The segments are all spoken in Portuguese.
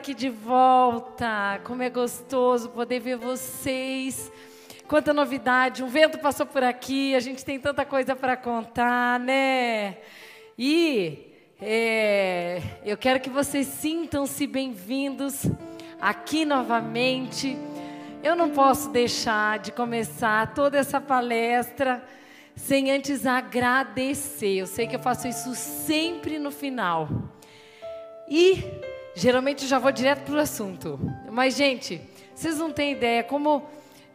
aqui de volta. Como é gostoso poder ver vocês. Quanta novidade. Um vento passou por aqui. A gente tem tanta coisa para contar, né? E É, eu quero que vocês sintam-se bem-vindos aqui novamente. Eu não posso deixar de começar toda essa palestra sem antes agradecer. Eu sei que eu faço isso sempre no final. E geralmente já vou direto para o assunto. Mas, gente, vocês não têm ideia como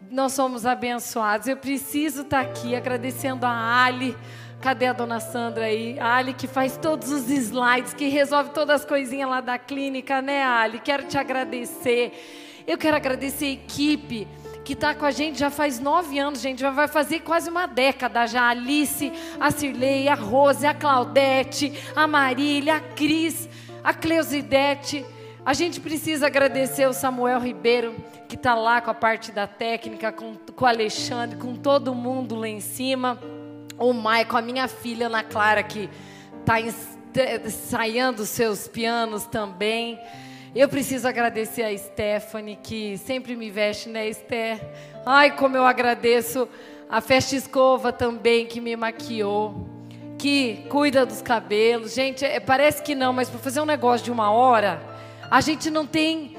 nós somos abençoados. Eu preciso estar aqui agradecendo a Ali Cadê a dona Sandra aí? A Ali que faz todos os slides, que resolve todas as coisinhas lá da clínica, né, Ali? Quero te agradecer. Eu quero agradecer a equipe que está com a gente já faz nove anos, gente, já vai fazer quase uma década já. A Alice, a Cirlei, a Rose, a Claudete, a Marília, a Cris, a Cleusidete. A gente precisa agradecer o Samuel Ribeiro, que está lá com a parte da técnica, com, com o Alexandre, com todo mundo lá em cima o Maicon, a minha filha Ana Clara, que está ensaiando seus pianos também. Eu preciso agradecer a Stephanie, que sempre me veste, né, Esther? Ai, como eu agradeço a Festa Escova também, que me maquiou, que cuida dos cabelos. Gente, é, parece que não, mas para fazer um negócio de uma hora, a gente não tem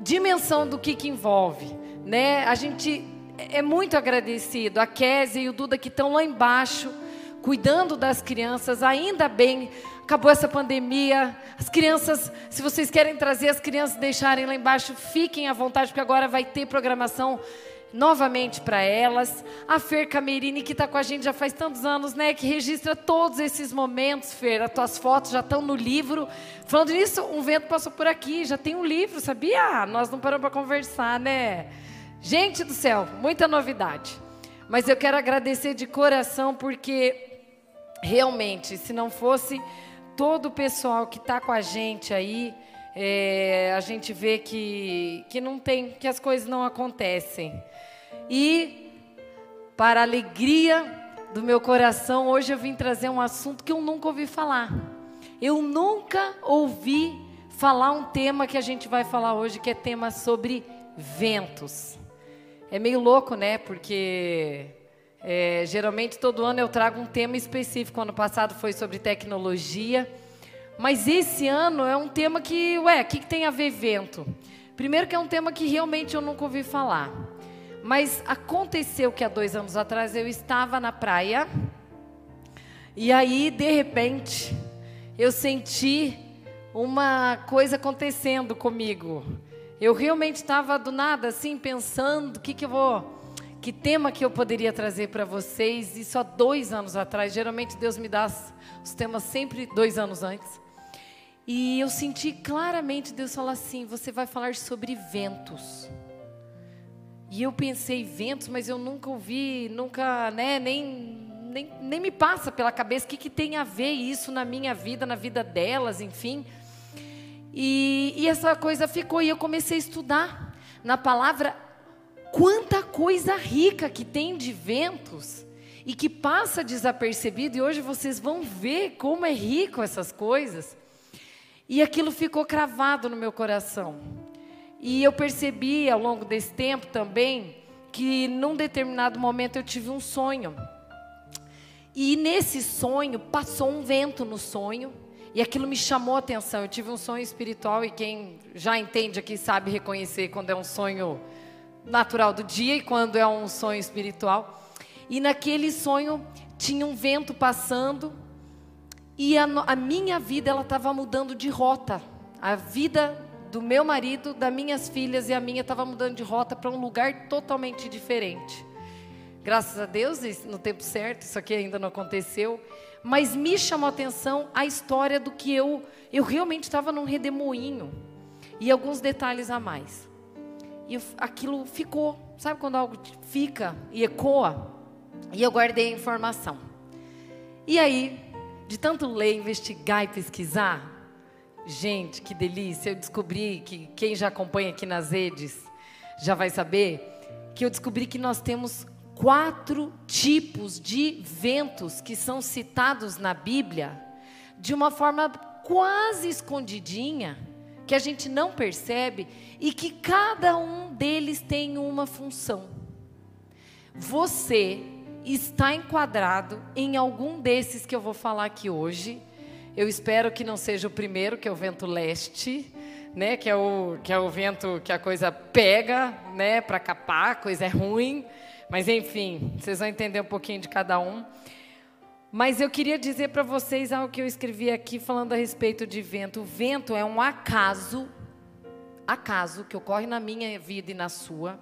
dimensão do que, que envolve, né? A gente é muito agradecido. A Kézia e o Duda que estão lá embaixo, cuidando das crianças. Ainda bem, acabou essa pandemia. As crianças, se vocês querem trazer as crianças deixarem lá embaixo, fiquem à vontade, porque agora vai ter programação novamente para elas. A Fer Camerini, que está com a gente já faz tantos anos, né? Que registra todos esses momentos, Fer. As tuas fotos já estão no livro. Falando nisso, um vento passou por aqui, já tem um livro, sabia? Nós não paramos para conversar, né? Gente do céu, muita novidade. Mas eu quero agradecer de coração porque realmente, se não fosse todo o pessoal que está com a gente aí, é, a gente vê que, que não tem, que as coisas não acontecem. E para alegria do meu coração, hoje eu vim trazer um assunto que eu nunca ouvi falar. Eu nunca ouvi falar um tema que a gente vai falar hoje, que é tema sobre ventos. É meio louco, né? Porque é, geralmente todo ano eu trago um tema específico. Ano passado foi sobre tecnologia. Mas esse ano é um tema que, ué, o que, que tem a ver vento? Primeiro que é um tema que realmente eu nunca ouvi falar. Mas aconteceu que há dois anos atrás eu estava na praia e aí, de repente, eu senti uma coisa acontecendo comigo. Eu realmente estava do nada assim pensando o que que eu vou, que tema que eu poderia trazer para vocês. Isso há dois anos atrás. Geralmente Deus me dá os temas sempre dois anos antes. E eu senti claramente Deus falar assim: você vai falar sobre ventos. E eu pensei ventos, mas eu nunca ouvi, nunca, né, nem nem, nem me passa pela cabeça o que, que tem a ver isso na minha vida, na vida delas, enfim. E, e essa coisa ficou, e eu comecei a estudar na palavra quanta coisa rica que tem de ventos e que passa desapercebido, e hoje vocês vão ver como é rico essas coisas. E aquilo ficou cravado no meu coração. E eu percebi ao longo desse tempo também que num determinado momento eu tive um sonho. E nesse sonho passou um vento no sonho e aquilo me chamou a atenção. Eu tive um sonho espiritual e quem já entende aqui sabe reconhecer quando é um sonho natural do dia e quando é um sonho espiritual. E naquele sonho tinha um vento passando e a, a minha vida ela estava mudando de rota. A vida do meu marido, das minhas filhas e a minha estava mudando de rota para um lugar totalmente diferente. Graças a Deus, no tempo certo, isso aqui ainda não aconteceu mas me chamou a atenção a história do que eu, eu realmente estava num redemoinho e alguns detalhes a mais. E aquilo ficou, sabe quando algo fica e ecoa? E eu guardei a informação. E aí, de tanto ler, investigar e pesquisar, gente, que delícia, eu descobri que quem já acompanha aqui nas redes já vai saber que eu descobri que nós temos quatro tipos de ventos que são citados na Bíblia de uma forma quase escondidinha, que a gente não percebe e que cada um deles tem uma função. Você está enquadrado em algum desses que eu vou falar aqui hoje. Eu espero que não seja o primeiro, que é o vento leste, né? Que é o que é o vento que a coisa pega, né? Para capar, a coisa é ruim. Mas enfim, vocês vão entender um pouquinho de cada um. Mas eu queria dizer para vocês algo que eu escrevi aqui falando a respeito de vento. O vento é um acaso, acaso que ocorre na minha vida e na sua,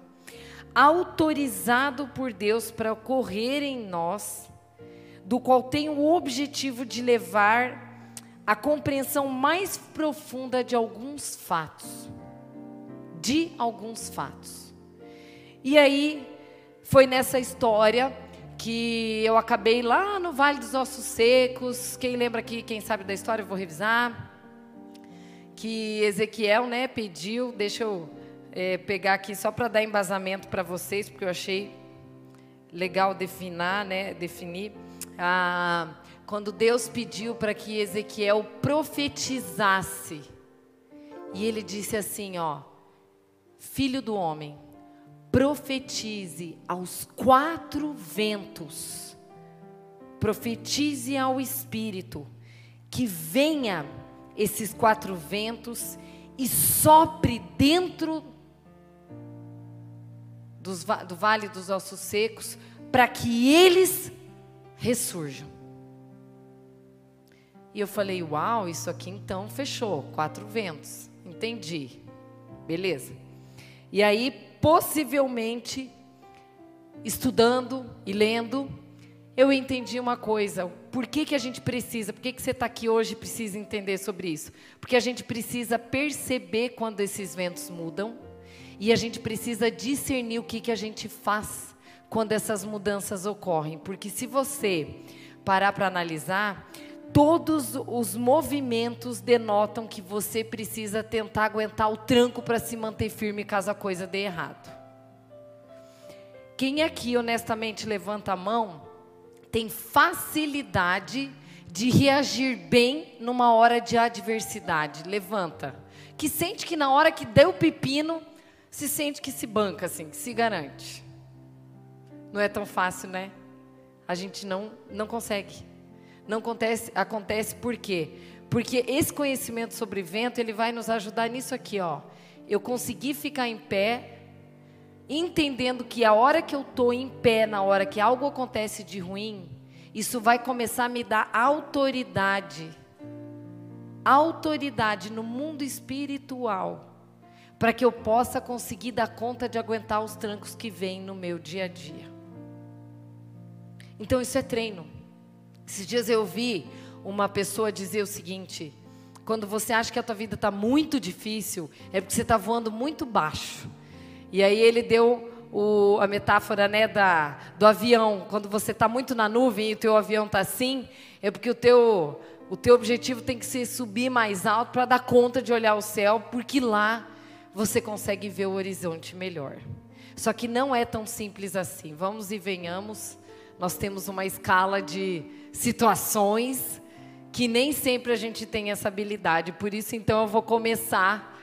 autorizado por Deus para ocorrer em nós, do qual tem o objetivo de levar a compreensão mais profunda de alguns fatos. De alguns fatos. E aí, foi nessa história que eu acabei lá no Vale dos Ossos Secos. Quem lembra aqui, quem sabe da história, eu vou revisar. Que Ezequiel, né, pediu, deixa eu é, pegar aqui só para dar embasamento para vocês, porque eu achei legal definir, né, definir. Ah, quando Deus pediu para que Ezequiel profetizasse. E ele disse assim, ó: Filho do homem, profetize aos quatro ventos. Profetize ao espírito que venha esses quatro ventos e sopre dentro dos, do vale dos ossos secos, para que eles ressurjam. E eu falei: Uau, isso aqui então fechou. Quatro ventos. Entendi. Beleza. E aí, possivelmente, estudando e lendo, eu entendi uma coisa. Por que, que a gente precisa, por que, que você está aqui hoje e precisa entender sobre isso? Porque a gente precisa perceber quando esses ventos mudam e a gente precisa discernir o que, que a gente faz quando essas mudanças ocorrem. Porque se você parar para analisar, todos os movimentos denotam que você precisa tentar aguentar o tranco para se manter firme caso a coisa dê errado. Quem aqui honestamente levanta a mão tem facilidade de reagir bem numa hora de adversidade? Levanta. Que sente que na hora que deu o pepino, se sente que se banca assim, que se garante. Não é tão fácil, né? A gente não não consegue. Não acontece, acontece por quê? Porque esse conhecimento sobre vento, ele vai nos ajudar nisso aqui, ó. Eu consegui ficar em pé, entendendo que a hora que eu estou em pé, na hora que algo acontece de ruim, isso vai começar a me dar autoridade. Autoridade no mundo espiritual. Para que eu possa conseguir dar conta de aguentar os trancos que vêm no meu dia a dia. Então isso é treino. Esses dias eu vi uma pessoa dizer o seguinte: quando você acha que a tua vida está muito difícil, é porque você está voando muito baixo. E aí ele deu o, a metáfora né, da, do avião. Quando você está muito na nuvem e o teu avião está assim, é porque o teu, o teu objetivo tem que ser subir mais alto para dar conta de olhar o céu, porque lá você consegue ver o horizonte melhor. Só que não é tão simples assim. Vamos e venhamos. Nós temos uma escala de situações que nem sempre a gente tem essa habilidade. Por isso, então, eu vou começar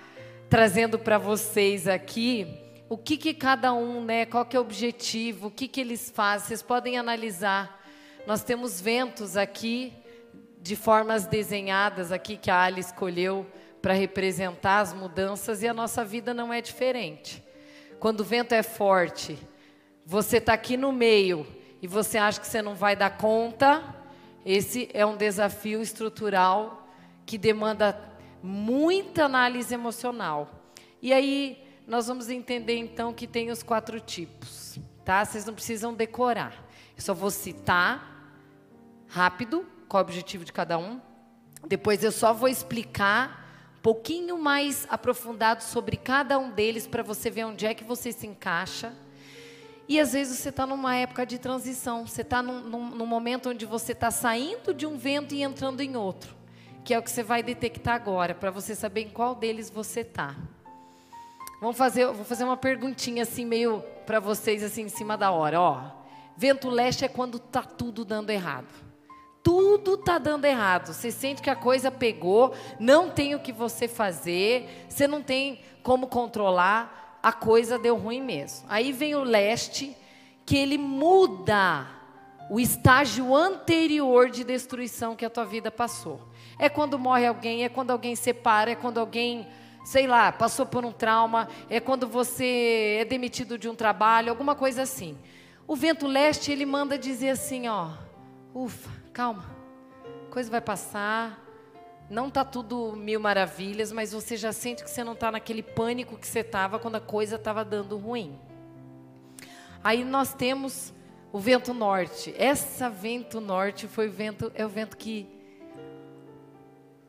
trazendo para vocês aqui o que, que cada um, né? Qual que é o objetivo? O que, que eles fazem? Vocês podem analisar. Nós temos ventos aqui de formas desenhadas aqui que a Ali escolheu para representar as mudanças e a nossa vida não é diferente. Quando o vento é forte, você está aqui no meio e você acha que você não vai dar conta, esse é um desafio estrutural que demanda muita análise emocional. E aí nós vamos entender então que tem os quatro tipos, tá? Vocês não precisam decorar. Eu só vou citar rápido qual é o objetivo de cada um. Depois eu só vou explicar pouquinho mais aprofundado sobre cada um deles para você ver onde é que você se encaixa e às vezes você está numa época de transição, você está num, num, num, momento onde você está saindo de um vento e entrando em outro, que é o que você vai detectar agora, para você saber em qual deles você está. Vamos fazer, vou fazer uma perguntinha assim, meio para vocês, assim, em cima da hora. Ó, vento leste é quando está tudo dando errado. Tudo está dando errado. Você sente que a coisa pegou, não tem o que você fazer, você não tem como controlar a coisa deu ruim mesmo. Aí vem o leste, que ele muda o estágio anterior de destruição que a tua vida passou. É quando morre alguém, é quando alguém separa, é quando alguém, sei lá, passou por um trauma, é quando você é demitido de um trabalho, alguma coisa assim. O vento leste, ele manda dizer assim, ó, ufa, calma, coisa vai passar, não está tudo mil maravilhas, mas você já sente que você não está naquele pânico que você estava quando a coisa estava dando ruim. Aí nós temos o vento norte. Essa vento norte foi o vento, é o vento que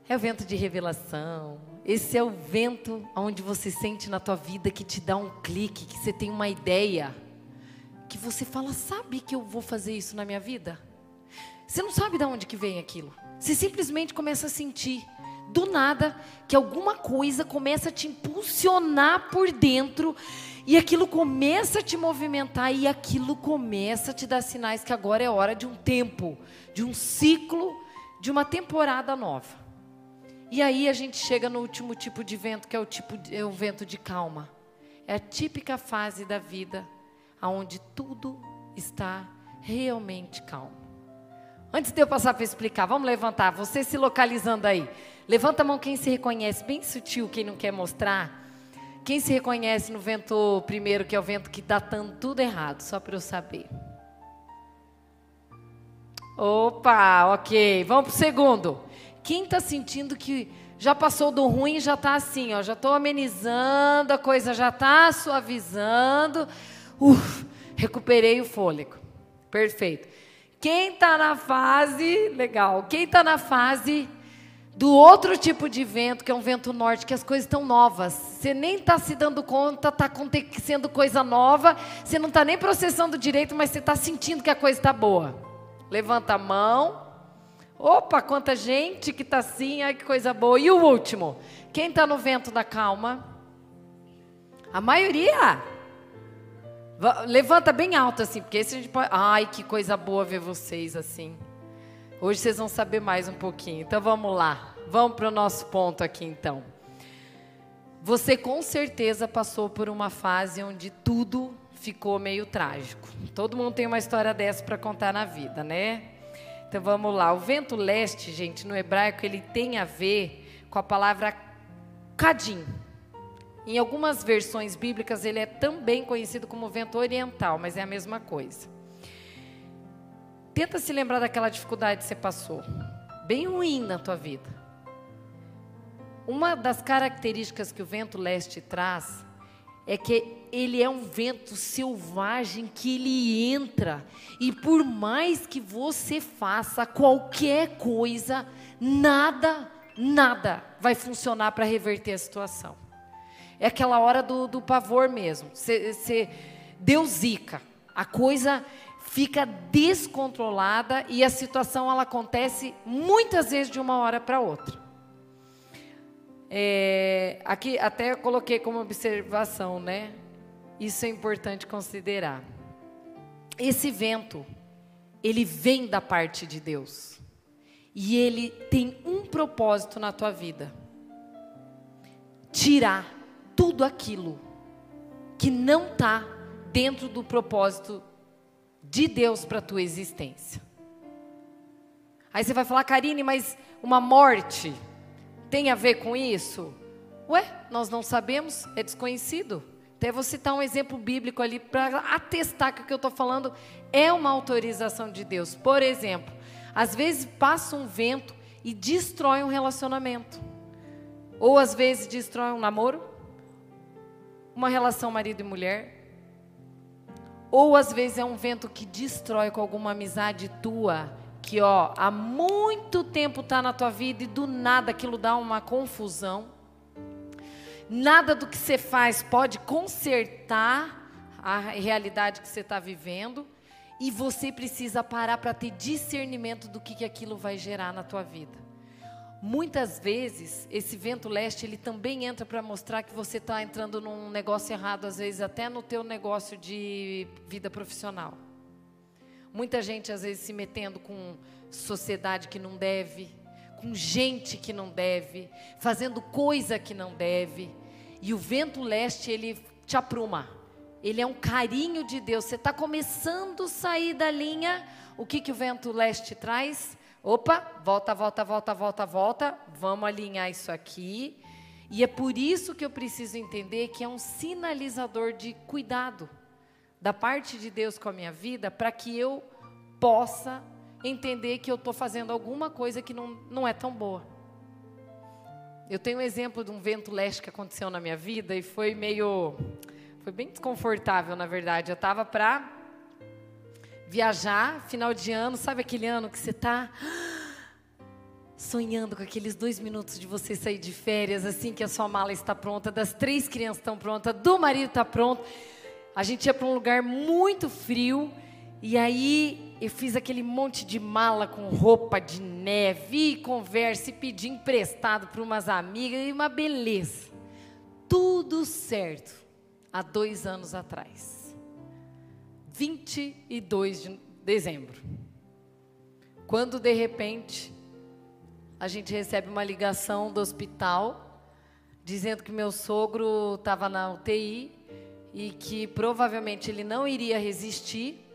é o vento de revelação. Esse é o vento onde você sente na tua vida que te dá um clique, que você tem uma ideia, que você fala, sabe que eu vou fazer isso na minha vida? Você não sabe de onde que vem aquilo. Você simplesmente começa a sentir do nada que alguma coisa começa a te impulsionar por dentro e aquilo começa a te movimentar e aquilo começa a te dar sinais que agora é hora de um tempo, de um ciclo, de uma temporada nova. E aí a gente chega no último tipo de vento, que é o tipo de, é o vento de calma. É a típica fase da vida onde tudo está realmente calmo. Antes de eu passar para explicar, vamos levantar. Você se localizando aí. Levanta a mão quem se reconhece, bem sutil, quem não quer mostrar. Quem se reconhece no vento primeiro, que é o vento que está dando tudo errado, só para eu saber. Opa, ok. Vamos para o segundo. Quem está sentindo que já passou do ruim, já está assim, ó, já estou amenizando, a coisa já está suavizando. Uf, recuperei o fôlego. Perfeito. Quem está na fase, legal, quem está na fase do outro tipo de vento, que é um vento norte, que as coisas estão novas. Você nem está se dando conta, está acontecendo coisa nova, você não está nem processando direito, mas você está sentindo que a coisa está boa. Levanta a mão. Opa, quanta gente que está assim, ai que coisa boa. E o último? Quem está no vento da calma? A maioria. Levanta bem alto assim, porque esse a gente pode. Ai, que coisa boa ver vocês assim. Hoje vocês vão saber mais um pouquinho. Então vamos lá. Vamos para o nosso ponto aqui então. Você com certeza passou por uma fase onde tudo ficou meio trágico. Todo mundo tem uma história dessa para contar na vida, né? Então vamos lá. O vento leste, gente, no hebraico, ele tem a ver com a palavra cadim. Em algumas versões bíblicas, ele é também conhecido como vento oriental, mas é a mesma coisa. Tenta se lembrar daquela dificuldade que você passou, bem ruim na tua vida. Uma das características que o vento leste traz é que ele é um vento selvagem que ele entra e por mais que você faça qualquer coisa, nada, nada vai funcionar para reverter a situação. É aquela hora do, do pavor mesmo. Você deu zica. A coisa fica descontrolada e a situação ela acontece muitas vezes de uma hora para outra. É, aqui até eu coloquei como observação, né? Isso é importante considerar. Esse vento, ele vem da parte de Deus. E ele tem um propósito na tua vida: tirar tudo aquilo que não está dentro do propósito de Deus para a tua existência. Aí você vai falar, Karine, mas uma morte tem a ver com isso? Ué, nós não sabemos, é desconhecido. Até vou citar um exemplo bíblico ali para atestar que o que eu estou falando é uma autorização de Deus. Por exemplo, às vezes passa um vento e destrói um relacionamento. Ou às vezes destrói um namoro, uma relação marido e mulher. Ou às vezes é um vento que destrói com alguma amizade tua, que ó, há muito tempo está na tua vida e do nada aquilo dá uma confusão. Nada do que você faz pode consertar a realidade que você está vivendo. E você precisa parar para ter discernimento do que, que aquilo vai gerar na tua vida. Muitas vezes, esse vento leste, ele também entra para mostrar que você está entrando num negócio errado, às vezes até no teu negócio de vida profissional. Muita gente, às vezes, se metendo com sociedade que não deve, com gente que não deve, fazendo coisa que não deve. E o vento leste, ele te apruma. ele é um carinho de Deus. Você está começando a sair da linha, o que, que o vento leste traz? Opa, volta, volta, volta, volta, volta, vamos alinhar isso aqui. E é por isso que eu preciso entender que é um sinalizador de cuidado da parte de Deus com a minha vida, para que eu possa entender que eu estou fazendo alguma coisa que não, não é tão boa. Eu tenho um exemplo de um vento leste que aconteceu na minha vida e foi meio. Foi bem desconfortável, na verdade. Eu estava para viajar, final de ano, sabe aquele ano que você está sonhando com aqueles dois minutos de você sair de férias, assim que a sua mala está pronta, das três crianças estão prontas, do marido está pronto. A gente ia para um lugar muito frio e aí eu fiz aquele monte de mala com roupa de neve, e conversa e pedi emprestado para umas amigas e uma beleza. Tudo certo há dois anos atrás. 22 de dezembro. Quando de repente a gente recebe uma ligação do hospital dizendo que meu sogro estava na UTI e que provavelmente ele não iria resistir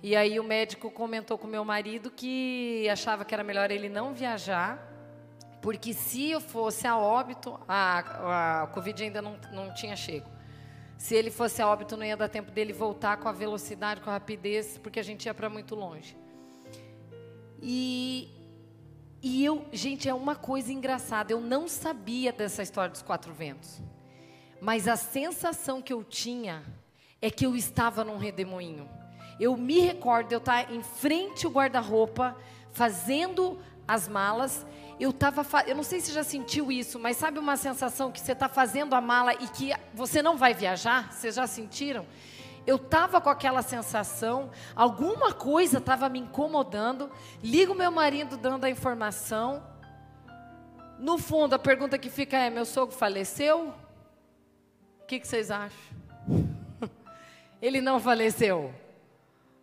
e aí o médico comentou com meu marido que achava que era melhor ele não viajar, porque se eu fosse a óbito, a, a Covid ainda não, não tinha chego. Se ele fosse a óbito, não ia dar tempo dele voltar com a velocidade, com a rapidez, porque a gente ia para muito longe. E, e eu, gente, é uma coisa engraçada, eu não sabia dessa história dos quatro ventos. Mas a sensação que eu tinha é que eu estava num redemoinho. Eu me recordo eu estar em frente ao guarda-roupa, fazendo as malas. Eu tava, eu não sei se já sentiu isso, mas sabe uma sensação que você está fazendo a mala e que você não vai viajar? Vocês já sentiram? Eu estava com aquela sensação, alguma coisa estava me incomodando. Ligo meu marido dando a informação. No fundo, a pergunta que fica é: meu sogro faleceu? O que, que vocês acham? Ele não faleceu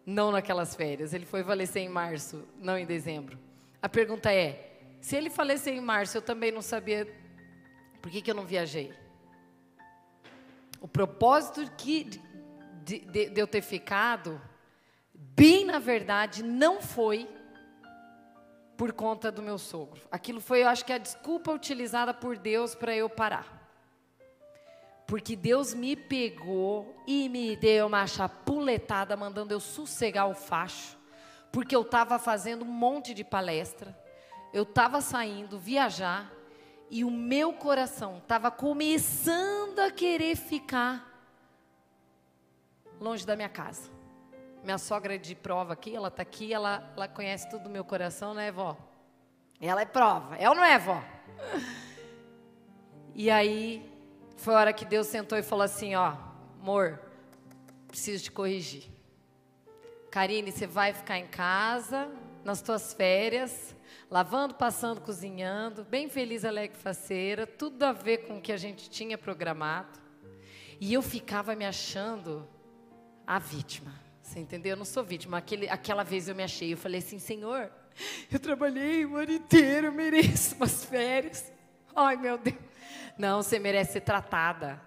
não naquelas férias. Ele foi falecer em março, não em dezembro. A pergunta é: se ele falecer em março, eu também não sabia por que, que eu não viajei? O propósito que, de, de, de eu ter ficado, bem na verdade, não foi por conta do meu sogro. Aquilo foi, eu acho que a desculpa utilizada por Deus para eu parar. Porque Deus me pegou e me deu uma chapuletada, mandando eu sossegar o facho. Porque eu estava fazendo um monte de palestra. Eu estava saindo, viajar. E o meu coração estava começando a querer ficar longe da minha casa. Minha sogra é de prova aqui, ela está aqui, ela, ela conhece tudo do meu coração, né, vó? Ela é prova, é ou não é, vó? E aí foi a hora que Deus sentou e falou assim: Ó, amor, preciso te corrigir. Karine, você vai ficar em casa, nas tuas férias, lavando, passando, cozinhando, bem feliz, alegre, faceira, tudo a ver com o que a gente tinha programado. E eu ficava me achando a vítima. Você entendeu? Eu não sou vítima. Aquele, aquela vez eu me achei. Eu falei assim: Senhor, eu trabalhei o ano inteiro, mereço umas férias. Ai, meu Deus. Não, você merece ser tratada.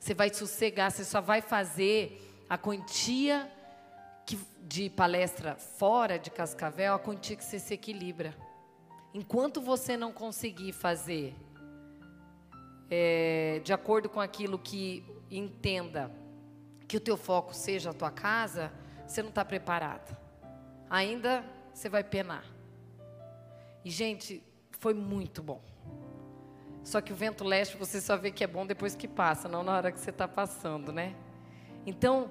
Você vai sossegar, você só vai fazer a quantia que, de palestra fora de Cascavel, a você se equilibra. Enquanto você não conseguir fazer é, de acordo com aquilo que entenda que o teu foco seja a tua casa, você não está preparada. Ainda você vai penar. E, gente, foi muito bom. Só que o vento leste você só vê que é bom depois que passa, não na hora que você está passando, né? Então,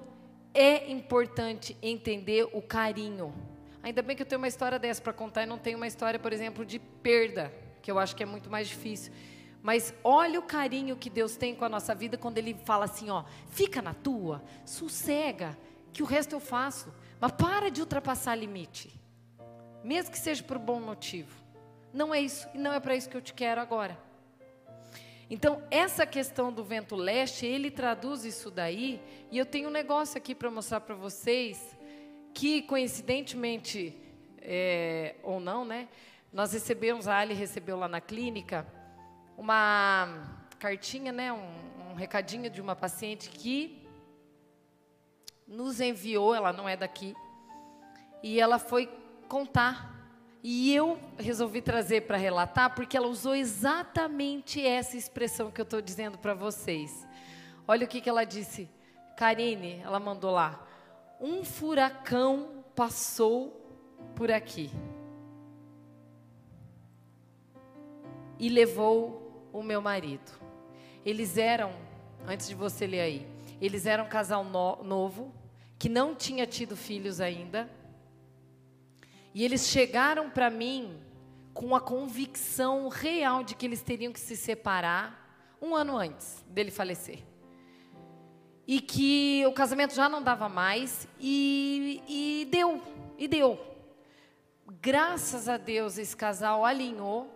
é importante entender o carinho. Ainda bem que eu tenho uma história dessa para contar e não tenho uma história, por exemplo, de perda, que eu acho que é muito mais difícil. Mas olha o carinho que Deus tem com a nossa vida quando Ele fala assim: ó, fica na tua, sossega, que o resto eu faço. Mas para de ultrapassar limite, mesmo que seja por bom motivo. Não é isso, e não é para isso que eu te quero agora. Então, essa questão do vento leste, ele traduz isso daí, e eu tenho um negócio aqui para mostrar para vocês, que coincidentemente, é, ou não, né? Nós recebemos, a Ali recebeu lá na clínica, uma cartinha, né? Um, um recadinho de uma paciente que nos enviou, ela não é daqui, e ela foi contar. E eu resolvi trazer para relatar, porque ela usou exatamente essa expressão que eu estou dizendo para vocês. Olha o que, que ela disse. Karine, ela mandou lá. Um furacão passou por aqui e levou o meu marido. Eles eram, antes de você ler aí, eles eram um casal no, novo, que não tinha tido filhos ainda. E eles chegaram para mim com a convicção real de que eles teriam que se separar um ano antes dele falecer. E que o casamento já não dava mais, e, e deu, e deu. Graças a Deus esse casal alinhou,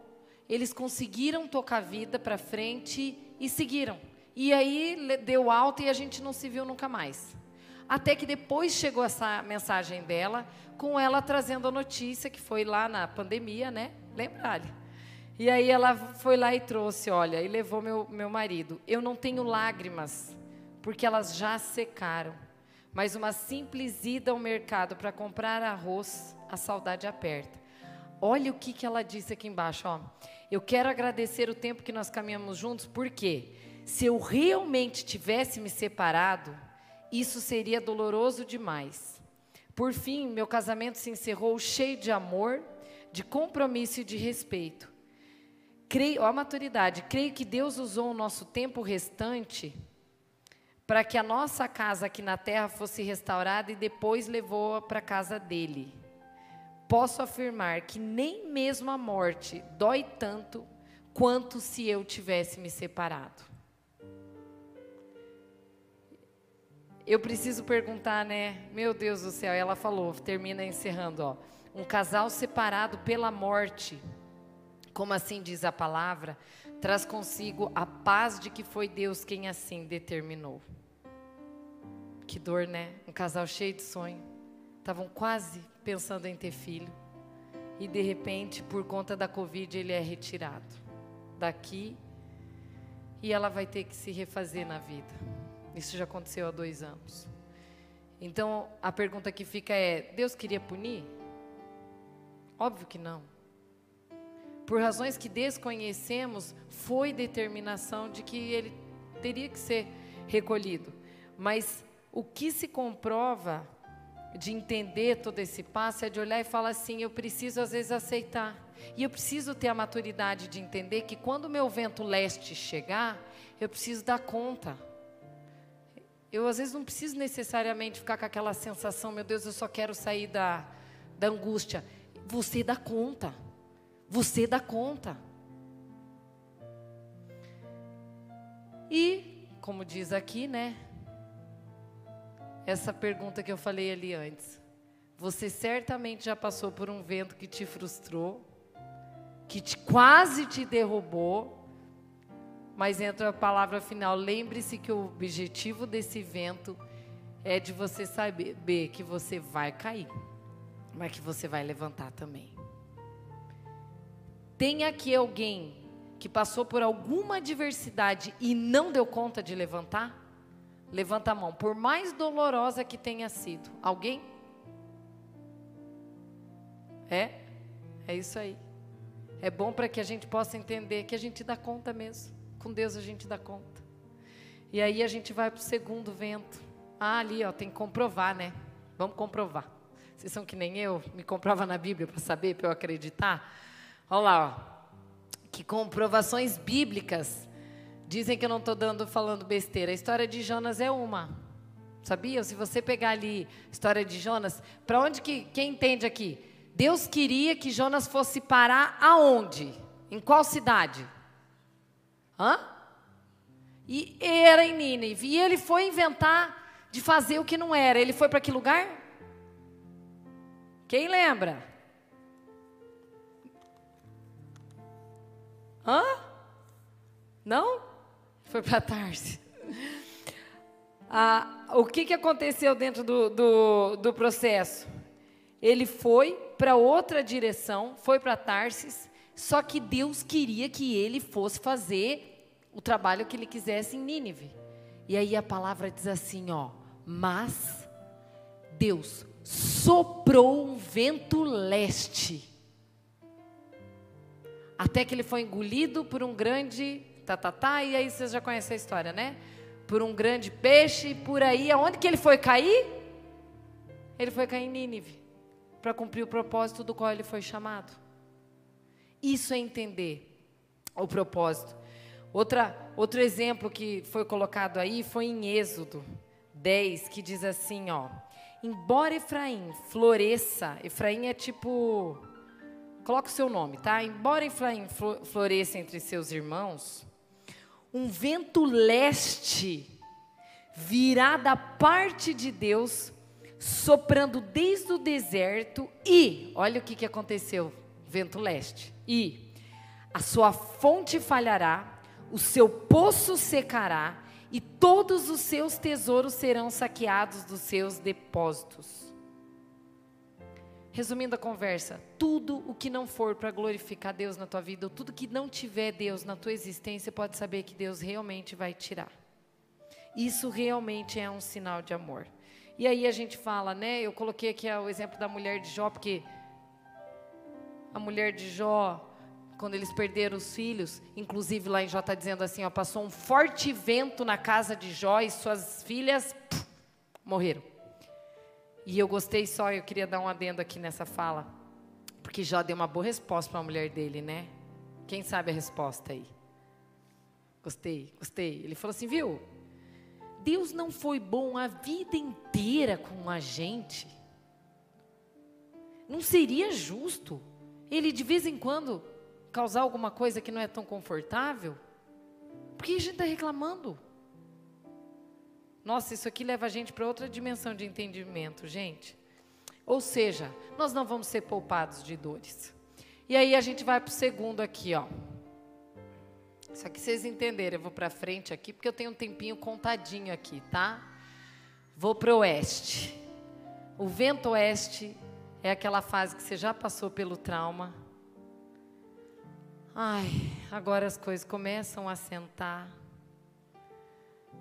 eles conseguiram tocar a vida para frente e seguiram. E aí deu alta e a gente não se viu nunca mais. Até que depois chegou essa mensagem dela, com ela trazendo a notícia que foi lá na pandemia, né? Lembra, Ali? E aí ela foi lá e trouxe, olha, e levou meu, meu marido. Eu não tenho lágrimas, porque elas já secaram. Mas uma simples ida ao mercado para comprar arroz, a saudade aperta. Olha o que, que ela disse aqui embaixo, ó. Eu quero agradecer o tempo que nós caminhamos juntos, porque se eu realmente tivesse me separado, isso seria doloroso demais. Por fim, meu casamento se encerrou cheio de amor, de compromisso e de respeito. Creio, ó, a maturidade, creio que Deus usou o nosso tempo restante para que a nossa casa aqui na terra fosse restaurada e depois levou-a para a casa dele. Posso afirmar que nem mesmo a morte dói tanto quanto se eu tivesse me separado. Eu preciso perguntar, né? Meu Deus do céu, ela falou, termina encerrando, ó. Um casal separado pela morte, como assim diz a palavra, traz consigo a paz de que foi Deus quem assim determinou. Que dor, né? Um casal cheio de sonho. Estavam quase pensando em ter filho. E de repente, por conta da Covid, ele é retirado daqui. E ela vai ter que se refazer na vida. Isso já aconteceu há dois anos. Então, a pergunta que fica é: Deus queria punir? Óbvio que não. Por razões que desconhecemos, foi determinação de que ele teria que ser recolhido. Mas o que se comprova de entender todo esse passo é de olhar e falar assim: eu preciso às vezes aceitar. E eu preciso ter a maturidade de entender que quando o meu vento leste chegar, eu preciso dar conta. Eu às vezes não preciso necessariamente ficar com aquela sensação, meu Deus, eu só quero sair da, da angústia. Você dá conta. Você dá conta. E, como diz aqui, né? Essa pergunta que eu falei ali antes. Você certamente já passou por um vento que te frustrou, que te, quase te derrubou, mas entra a palavra final. Lembre-se que o objetivo desse vento é de você saber que você vai cair, mas que você vai levantar também. Tem aqui alguém que passou por alguma adversidade e não deu conta de levantar? Levanta a mão, por mais dolorosa que tenha sido. Alguém? É? É isso aí. É bom para que a gente possa entender que a gente dá conta mesmo. Com Deus a gente dá conta. E aí a gente vai para o segundo vento. Ah, ali, ó, tem que comprovar, né? Vamos comprovar. Vocês são que nem eu, me comprova na Bíblia para saber, para eu acreditar. Olha lá, ó. Que comprovações bíblicas. Dizem que eu não estou dando falando besteira. A história de Jonas é uma. Sabia? Se você pegar ali a história de Jonas, para onde que quem entende aqui? Deus queria que Jonas fosse parar aonde? Em qual cidade? Hã? E era em Nínive. E ele foi inventar de fazer o que não era. Ele foi para que lugar? Quem lembra? Hã? Não? Foi para Tarse. Ah, o que, que aconteceu dentro do, do, do processo? Ele foi para outra direção, foi para Tarsis, só que Deus queria que ele fosse fazer o trabalho que ele quisesse em Nínive. E aí a palavra diz assim, ó, mas Deus soprou um vento leste. Até que ele foi engolido por um grande tatatá, tá, tá, e aí vocês já conhecem a história, né? Por um grande peixe, por aí, aonde que ele foi cair? Ele foi cair em Nínive, para cumprir o propósito do qual ele foi chamado. Isso é entender o propósito. Outra, outro exemplo que foi colocado aí foi em Êxodo 10, que diz assim, ó. Embora Efraim floresça, Efraim é tipo, coloca o seu nome, tá? Embora Efraim floresça entre seus irmãos, um vento leste virá da parte de Deus, soprando desde o deserto e, olha o que, que aconteceu, vento leste, e a sua fonte falhará, o seu poço secará, e todos os seus tesouros serão saqueados dos seus depósitos. Resumindo a conversa, tudo o que não for para glorificar Deus na tua vida, ou tudo que não tiver Deus na tua existência, pode saber que Deus realmente vai tirar. Isso realmente é um sinal de amor. E aí a gente fala, né? Eu coloquei aqui o exemplo da mulher de Jó, porque a mulher de Jó quando eles perderam os filhos, inclusive lá em Jó está dizendo assim, ó, passou um forte vento na casa de Jó e suas filhas pff, morreram. E eu gostei só, eu queria dar um adendo aqui nessa fala, porque Jó deu uma boa resposta para a mulher dele, né? Quem sabe a resposta aí? Gostei, gostei. Ele falou assim, viu? Deus não foi bom a vida inteira com a gente. Não seria justo ele de vez em quando causar alguma coisa que não é tão confortável, por que a gente está reclamando? Nossa, isso aqui leva a gente para outra dimensão de entendimento, gente. Ou seja, nós não vamos ser poupados de dores. E aí a gente vai para o segundo aqui, ó. Só que vocês entenderem, eu vou para frente aqui, porque eu tenho um tempinho contadinho aqui, tá? Vou para o oeste. O vento oeste é aquela fase que você já passou pelo trauma, Ai, agora as coisas começam a sentar.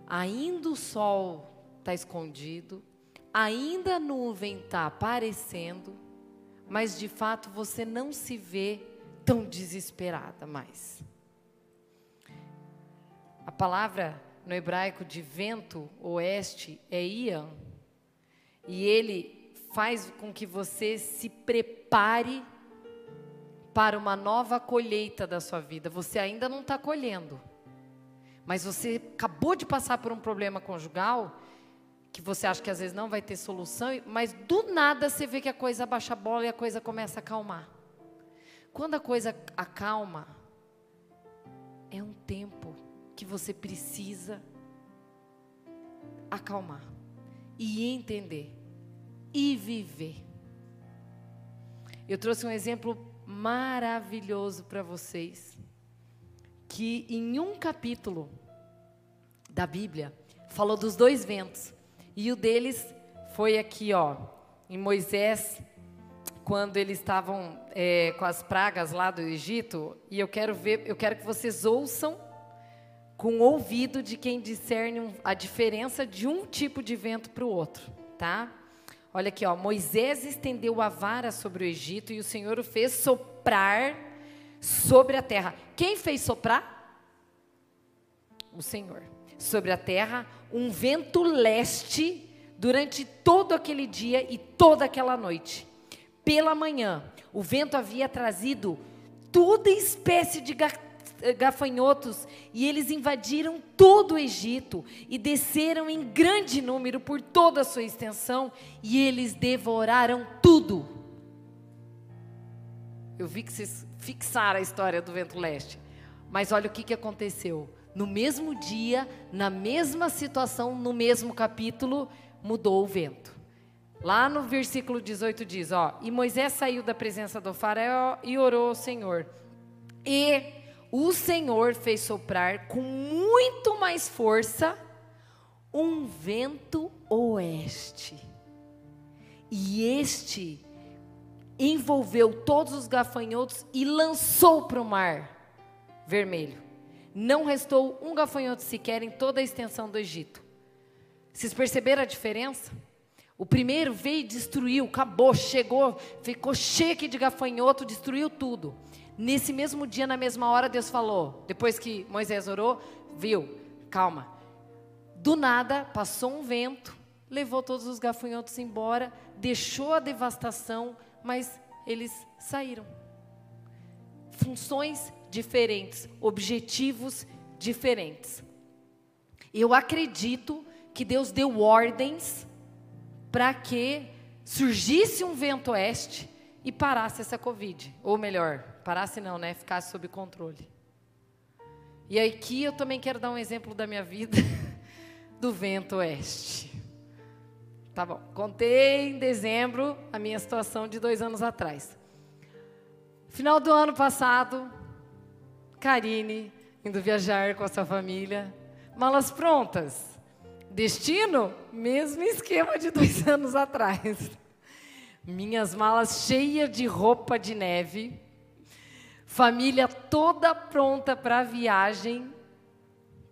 Ainda o sol está escondido, ainda a nuvem está aparecendo, mas de fato você não se vê tão desesperada mais. A palavra no hebraico de vento oeste é Ian, e ele faz com que você se prepare para uma nova colheita da sua vida. Você ainda não está colhendo, mas você acabou de passar por um problema conjugal que você acha que às vezes não vai ter solução, mas do nada você vê que a coisa baixa a bola e a coisa começa a acalmar. Quando a coisa acalma, é um tempo que você precisa acalmar e entender e viver. Eu trouxe um exemplo maravilhoso para vocês, que em um capítulo da Bíblia falou dos dois ventos. E o deles foi aqui, ó, em Moisés, quando eles estavam é, com as pragas lá do Egito. E eu quero ver, eu quero que vocês ouçam com o ouvido de quem discerne a diferença de um tipo de vento para o outro, tá? Olha aqui, ó, Moisés estendeu a vara sobre o Egito e o Senhor o fez soprar sobre a terra. Quem fez soprar? O Senhor. Sobre a terra, um vento leste durante todo aquele dia e toda aquela noite. Pela manhã, o vento havia trazido toda espécie de gafanhotos e eles invadiram todo o Egito e desceram em grande número por toda a sua extensão e eles devoraram tudo. Eu vi que vocês fixaram a história do vento leste, mas olha o que, que aconteceu. No mesmo dia, na mesma situação, no mesmo capítulo, mudou o vento. Lá no versículo 18 diz, ó, e Moisés saiu da presença do faraó e orou ao Senhor. E o Senhor fez soprar com muito mais força um vento oeste. E este envolveu todos os gafanhotos e lançou para o mar vermelho. Não restou um gafanhoto sequer em toda a extensão do Egito. Vocês perceberam a diferença? O primeiro veio e destruiu, acabou, chegou, ficou cheio de gafanhoto, destruiu tudo. Nesse mesmo dia, na mesma hora, Deus falou, depois que Moisés orou, viu, calma. Do nada, passou um vento, levou todos os gafanhotos embora, deixou a devastação, mas eles saíram. Funções diferentes, objetivos diferentes. Eu acredito que Deus deu ordens para que surgisse um vento oeste e parasse essa Covid. Ou melhor, parasse não, né? Ficasse sob controle. E aqui eu também quero dar um exemplo da minha vida do vento oeste. Tá bom, contei em dezembro a minha situação de dois anos atrás. Final do ano passado, Karine indo viajar com a sua família, malas prontas. Destino, mesmo esquema de dois anos atrás. Minhas malas cheias de roupa de neve, família toda pronta para a viagem.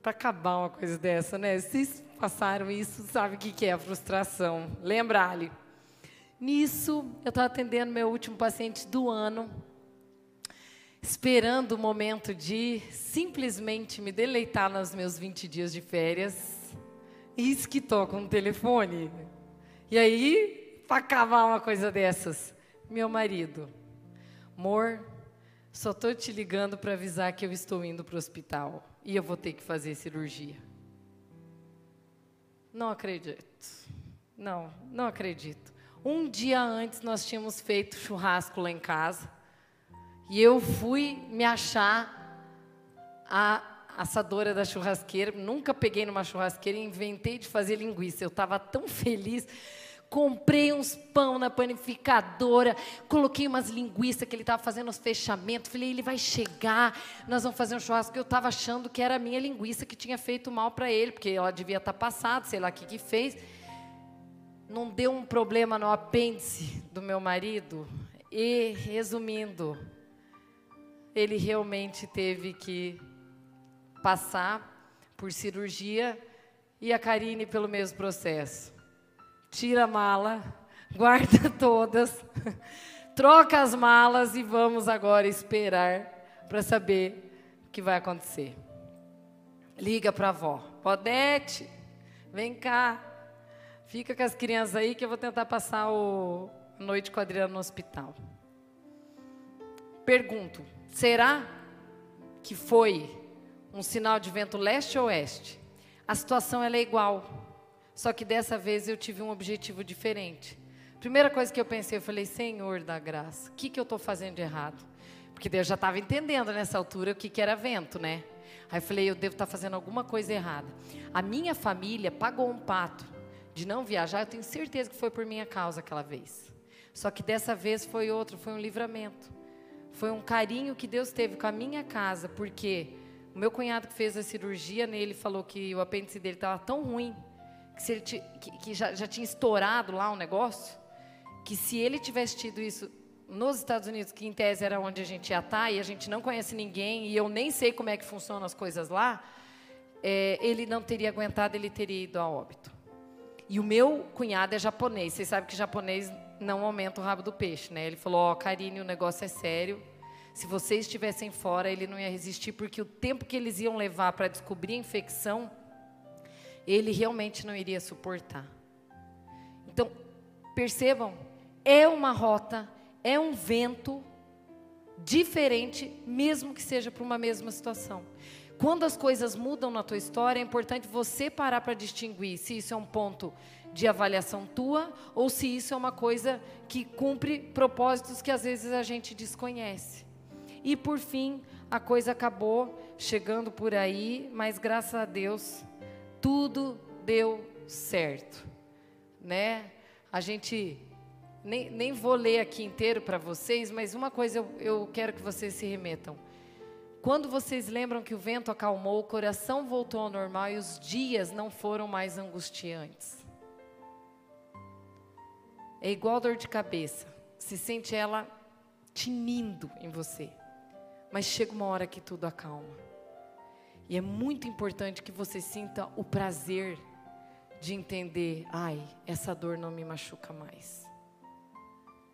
Para acabar uma coisa dessa, né? Vocês passaram isso, sabe o que é a frustração. Lembra, Ali? Nisso, eu estava atendendo meu último paciente do ano, esperando o momento de simplesmente me deleitar nos meus 20 dias de férias. Isso que toca um telefone. E aí, para acabar uma coisa dessas, meu marido, amor, só estou te ligando para avisar que eu estou indo para o hospital e eu vou ter que fazer cirurgia. Não acredito. Não, não acredito. Um dia antes nós tínhamos feito churrasco lá em casa e eu fui me achar a assadora da churrasqueira, nunca peguei numa churrasqueira e inventei de fazer linguiça. Eu estava tão feliz. Comprei uns pão na panificadora, coloquei umas linguiças que ele estava fazendo os fechamentos. Falei, ele vai chegar, nós vamos fazer um churrasco. Eu estava achando que era a minha linguiça que tinha feito mal para ele, porque ela devia estar tá passada, sei lá o que, que fez. Não deu um problema no apêndice do meu marido. E, resumindo, ele realmente teve que passar por cirurgia e a Karine pelo mesmo processo. Tira a mala, guarda todas, troca as malas e vamos agora esperar para saber o que vai acontecer. Liga para a avó. Odete, vem cá. Fica com as crianças aí que eu vou tentar passar a noite com a Adriana no hospital. Pergunto, será que foi um sinal de vento leste ou oeste. A situação é igual, só que dessa vez eu tive um objetivo diferente. Primeira coisa que eu pensei, eu falei, Senhor da graça, o que, que eu estou fazendo de errado? Porque Deus já estava entendendo nessa altura o que, que era vento, né? Aí eu falei, eu devo estar tá fazendo alguma coisa errada. A minha família pagou um pato de não viajar, eu tenho certeza que foi por minha causa aquela vez. Só que dessa vez foi outro, foi um livramento. Foi um carinho que Deus teve com a minha casa, porque o meu cunhado que fez a cirurgia nele falou que o apêndice dele estava tão ruim que, se ele que, que já, já tinha estourado lá um negócio, que se ele tivesse tido isso nos Estados Unidos, que em tese era onde a gente ia estar, tá, e a gente não conhece ninguém, e eu nem sei como é que funcionam as coisas lá, é, ele não teria aguentado, ele teria ido a óbito. E o meu cunhado é japonês. Vocês sabem que japonês não aumenta o rabo do peixe, né? Ele falou: Ó, oh, Karine, o negócio é sério. Se vocês estivessem fora, ele não ia resistir, porque o tempo que eles iam levar para descobrir a infecção, ele realmente não iria suportar. Então, percebam, é uma rota, é um vento diferente, mesmo que seja para uma mesma situação. Quando as coisas mudam na tua história, é importante você parar para distinguir se isso é um ponto de avaliação tua ou se isso é uma coisa que cumpre propósitos que às vezes a gente desconhece. E por fim, a coisa acabou chegando por aí, mas graças a Deus, tudo deu certo. Né? A gente nem, nem vou ler aqui inteiro para vocês, mas uma coisa eu, eu quero que vocês se remetam. Quando vocês lembram que o vento acalmou, o coração voltou ao normal e os dias não foram mais angustiantes. É igual dor de cabeça. Se sente ela tinindo em você. Mas chega uma hora que tudo acalma. E é muito importante que você sinta o prazer de entender, ai, essa dor não me machuca mais.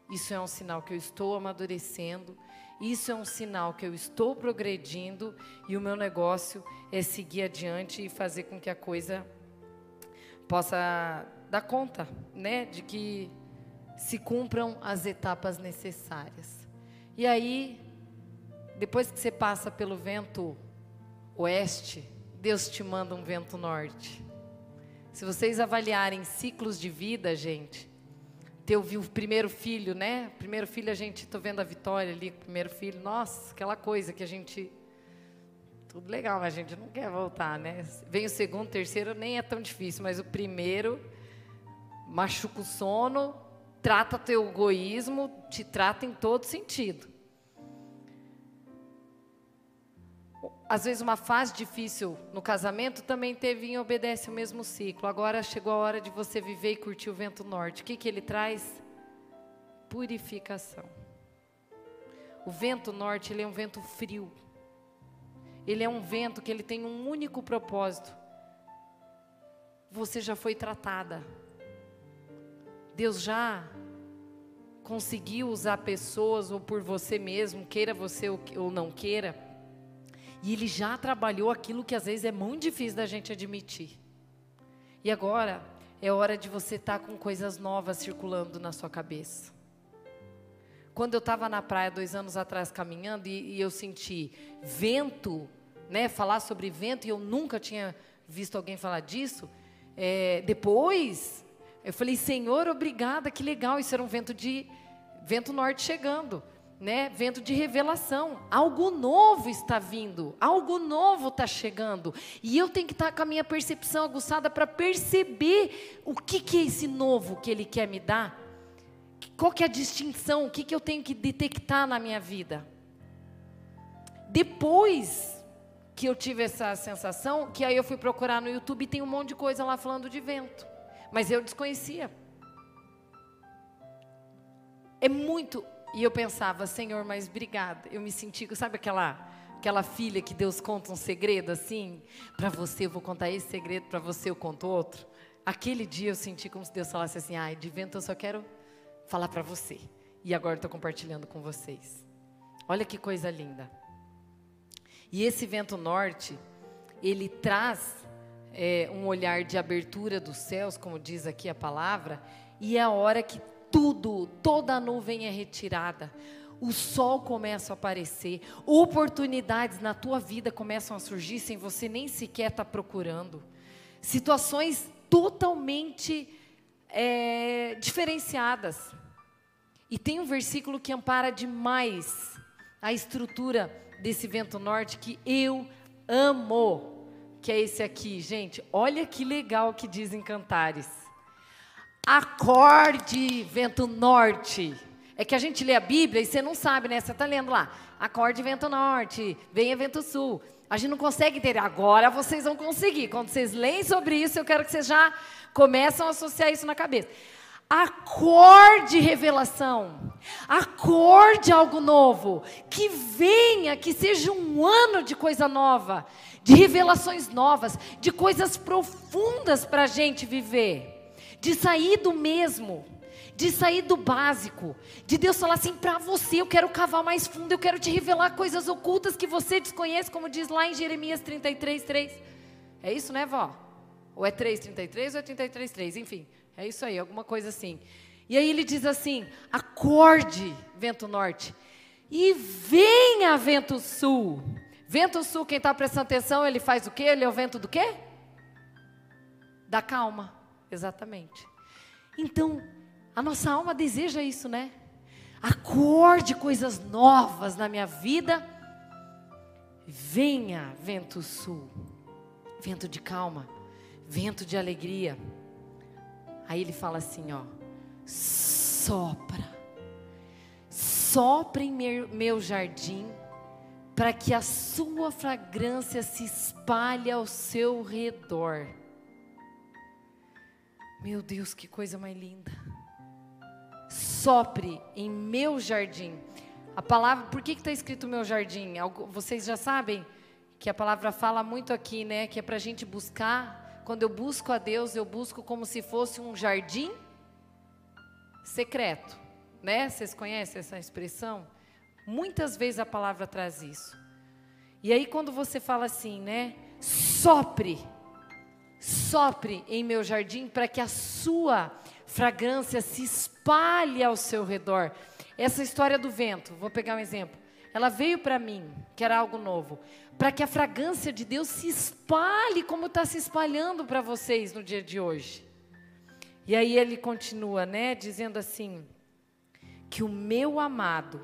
Isso é um sinal que eu estou amadurecendo, isso é um sinal que eu estou progredindo e o meu negócio é seguir adiante e fazer com que a coisa possa dar conta, né, de que se cumpram as etapas necessárias. E aí, depois que você passa pelo vento oeste, Deus te manda um vento norte. Se vocês avaliarem ciclos de vida, gente, teve o primeiro filho, né? Primeiro filho a gente, tô vendo a Vitória ali, primeiro filho, nossa, aquela coisa que a gente tudo legal, mas a gente não quer voltar, né? Vem o segundo, terceiro, nem é tão difícil, mas o primeiro machuca o sono, trata teu egoísmo, te trata em todo sentido. Às vezes uma fase difícil no casamento também teve em obedece o mesmo ciclo. Agora chegou a hora de você viver e curtir o vento norte. O que, que ele traz? Purificação. O vento norte ele é um vento frio. Ele é um vento que ele tem um único propósito. Você já foi tratada. Deus já conseguiu usar pessoas ou por você mesmo, queira você ou não queira e ele já trabalhou aquilo que às vezes é muito difícil da gente admitir. E agora é hora de você estar tá com coisas novas circulando na sua cabeça. Quando eu estava na praia dois anos atrás caminhando e, e eu senti vento, né, falar sobre vento, e eu nunca tinha visto alguém falar disso, é, depois eu falei, Senhor, obrigada, que legal, isso era um vento de vento norte chegando né, vento de revelação. Algo novo está vindo, algo novo está chegando. E eu tenho que estar com a minha percepção aguçada para perceber o que, que é esse novo que Ele quer me dar. Qual que é a distinção, o que, que eu tenho que detectar na minha vida. Depois que eu tive essa sensação, que aí eu fui procurar no YouTube e tem um monte de coisa lá falando de vento. Mas eu desconhecia. É muito e eu pensava, Senhor, mas obrigada. Eu me senti, sabe aquela aquela filha que Deus conta um segredo assim? Para você eu vou contar esse segredo, para você eu conto outro. Aquele dia eu senti como se Deus falasse assim: ai, de vento eu só quero falar para você. E agora estou compartilhando com vocês. Olha que coisa linda. E esse vento norte, ele traz é, um olhar de abertura dos céus, como diz aqui a palavra, e é a hora que tudo, toda a nuvem é retirada. O sol começa a aparecer, oportunidades na tua vida começam a surgir sem você nem sequer estar tá procurando. Situações totalmente é, diferenciadas. E tem um versículo que ampara demais a estrutura desse vento norte que eu amo, que é esse aqui, gente. Olha que legal que diz em Cantares. Acorde, vento norte. É que a gente lê a Bíblia e você não sabe, né? Você está lendo lá. Acorde, vento norte. Venha, vento sul. A gente não consegue entender. Agora vocês vão conseguir. Quando vocês leem sobre isso, eu quero que vocês já começam a associar isso na cabeça. Acorde revelação. Acorde algo novo. Que venha, que seja um ano de coisa nova, de revelações novas, de coisas profundas para a gente viver de sair do mesmo, de sair do básico, de Deus falar assim para você, eu quero cavar mais fundo, eu quero te revelar coisas ocultas que você desconhece, como diz lá em Jeremias 33, 3. É isso, né, vó? Ou é 3,33 ou é 33, 3, enfim, é isso aí, alguma coisa assim. E aí ele diz assim: acorde, vento norte, e venha, vento sul. Vento sul, quem está prestando atenção, ele faz o quê? Ele é o vento do quê? Da calma. Exatamente. Então, a nossa alma deseja isso, né? Acorde coisas novas na minha vida. Venha, vento sul, vento de calma, vento de alegria. Aí ele fala assim, ó: sopra, sopra em meu, meu jardim, para que a sua fragrância se espalhe ao seu redor. Meu Deus, que coisa mais linda. Sopre em meu jardim. A palavra, por que está escrito meu jardim? Vocês já sabem que a palavra fala muito aqui, né? Que é para a gente buscar quando eu busco a Deus, eu busco como se fosse um jardim secreto, né? Vocês conhecem essa expressão? Muitas vezes a palavra traz isso. E aí quando você fala assim, né? Sopre, sopre em meu jardim para que a sua fragrância se espalhe ao seu redor. Essa história do vento, vou pegar um exemplo. Ela veio para mim, que era algo novo, para que a fragrância de Deus se espalhe como está se espalhando para vocês no dia de hoje. E aí ele continua, né, dizendo assim: que o meu amado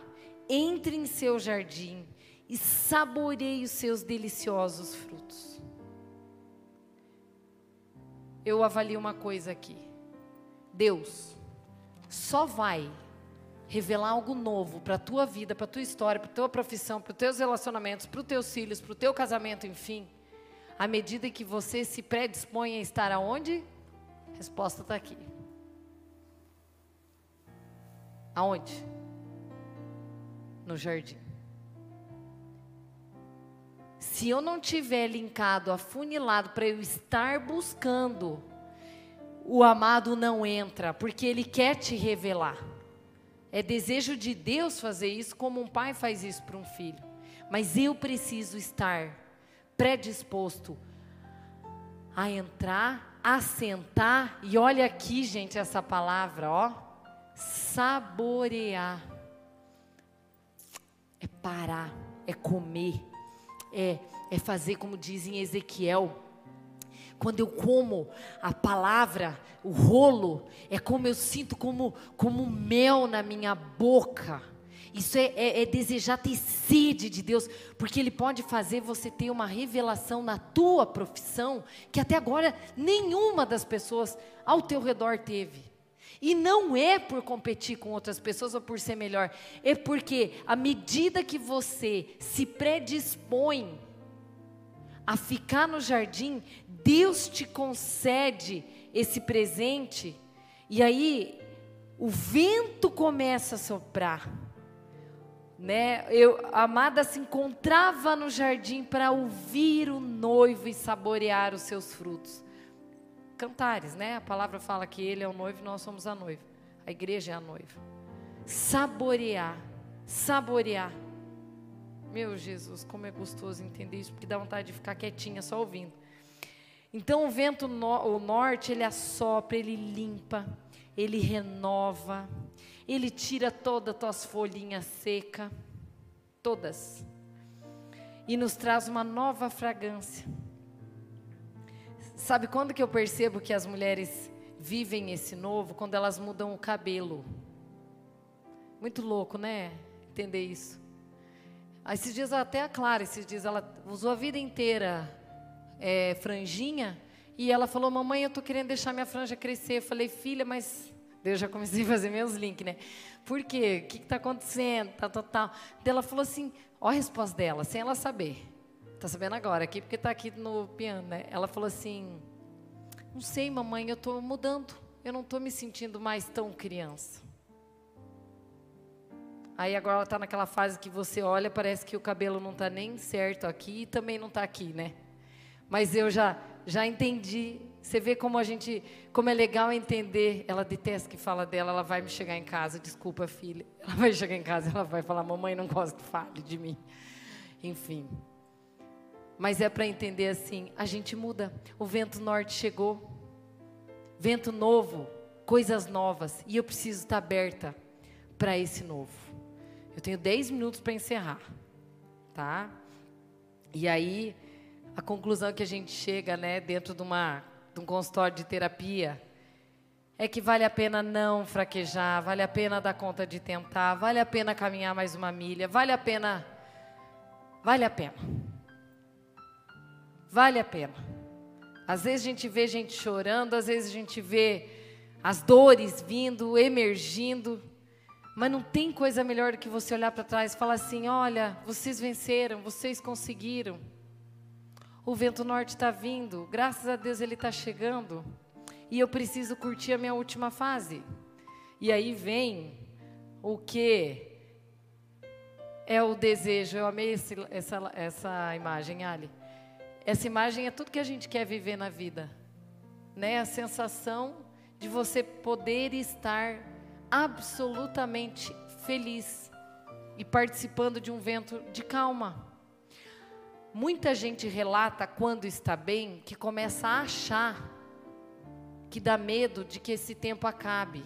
entre em seu jardim e saboreie os seus deliciosos frutos. Eu avalio uma coisa aqui. Deus só vai revelar algo novo para a tua vida, para a tua história, para a tua profissão, para os teus relacionamentos, para os teus filhos, para o teu casamento, enfim, à medida que você se predispõe a estar aonde? A resposta está aqui. Aonde? No jardim. Se eu não tiver linkado, afunilado para eu estar buscando, o amado não entra, porque ele quer te revelar. É desejo de Deus fazer isso, como um pai faz isso para um filho. Mas eu preciso estar predisposto a entrar, a sentar, e olha aqui, gente, essa palavra, ó, saborear. É parar, é comer, é, é fazer como diz em Ezequiel quando eu como a palavra, o rolo, é como eu sinto como, como mel na minha boca. Isso é, é, é, desejar ter sede de Deus, porque Ele pode fazer você ter uma revelação na tua profissão que até agora nenhuma das pessoas ao teu redor teve. E não é por competir com outras pessoas ou por ser melhor, é porque à medida que você se predispõe a ficar no jardim, Deus te concede esse presente, e aí o vento começa a soprar. Né? Eu, a amada se encontrava no jardim para ouvir o noivo e saborear os seus frutos. Cantares, né? A palavra fala que ele é o noivo e nós somos a noiva. A igreja é a noiva. Saborear, saborear. Meu Jesus, como é gostoso entender isso, porque dá vontade de ficar quietinha só ouvindo. Então o vento no, o norte, ele assopra, ele limpa, ele renova, ele tira todas as tuas folhinhas secas, todas, e nos traz uma nova fragrância. Sabe quando que eu percebo que as mulheres vivem esse novo? Quando elas mudam o cabelo. Muito louco, né? Entender isso. Esses dias até a Clara, esses dias ela usou a vida inteira é, franjinha. E ela falou, mamãe, eu tô querendo deixar minha franja crescer. Eu falei, filha, mas eu já comecei a fazer meus links, né? Por quê? O que está acontecendo? Tal, tal, tal. ela falou assim, ó a resposta dela, sem ela saber. Tá sabendo agora aqui, porque está aqui no piano, né? Ela falou assim, não sei, mamãe, eu estou mudando. Eu não estou me sentindo mais tão criança. Aí agora ela está naquela fase que você olha, parece que o cabelo não está nem certo aqui e também não está aqui, né? Mas eu já já entendi. Você vê como a gente, como é legal entender. Ela detesta que fala dela, ela vai me chegar em casa, desculpa, filha. Ela vai chegar em casa, ela vai falar: "Mamãe não gosta que fale de mim". Enfim. Mas é para entender assim, a gente muda. O vento norte chegou. Vento novo, coisas novas, e eu preciso estar aberta para esse novo. Eu tenho 10 minutos para encerrar, tá? E aí, a conclusão que a gente chega, né, dentro de, uma, de um consultório de terapia, é que vale a pena não fraquejar, vale a pena dar conta de tentar, vale a pena caminhar mais uma milha, vale a pena. Vale a pena. Vale a pena. Às vezes a gente vê gente chorando, às vezes a gente vê as dores vindo, emergindo, mas não tem coisa melhor do que você olhar para trás e falar assim: olha, vocês venceram, vocês conseguiram. O vento norte está vindo, graças a Deus ele está chegando. E eu preciso curtir a minha última fase. E aí vem o que é o desejo. Eu amei esse, essa, essa imagem, Ali. Essa imagem é tudo que a gente quer viver na vida. né? A sensação de você poder estar absolutamente feliz e participando de um vento de calma. Muita gente relata quando está bem que começa a achar que dá medo de que esse tempo acabe.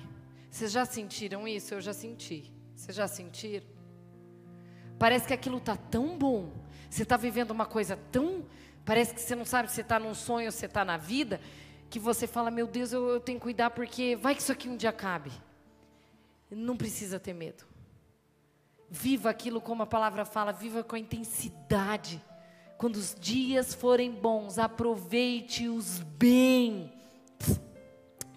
Vocês já sentiram isso? Eu já senti. Vocês já sentiram? Parece que aquilo está tão bom. Você está vivendo uma coisa tão. Parece que você não sabe se está num sonho ou se está na vida. Que você fala, meu Deus, eu, eu tenho que cuidar porque vai que isso aqui um dia acabe. Não precisa ter medo. Viva aquilo como a palavra fala, viva com a intensidade. Quando os dias forem bons, aproveite-os bem.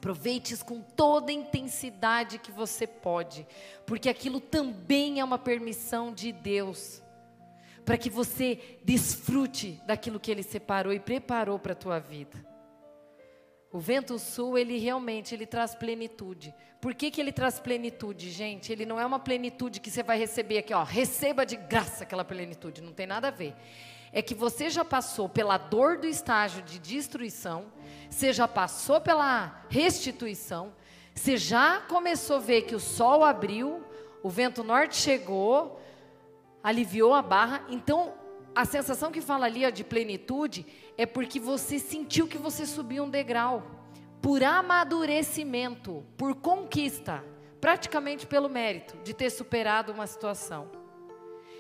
Aproveite-os com toda a intensidade que você pode, porque aquilo também é uma permissão de Deus, para que você desfrute daquilo que Ele separou e preparou para a tua vida. O vento sul, ele realmente ele traz plenitude. Por que, que ele traz plenitude, gente? Ele não é uma plenitude que você vai receber aqui, ó, receba de graça aquela plenitude, não tem nada a ver. É que você já passou pela dor do estágio de destruição, você já passou pela restituição, você já começou a ver que o sol abriu, o vento norte chegou, aliviou a barra. Então, a sensação que fala ali ó, de plenitude é porque você sentiu que você subiu um degrau. Por amadurecimento, por conquista, praticamente pelo mérito de ter superado uma situação.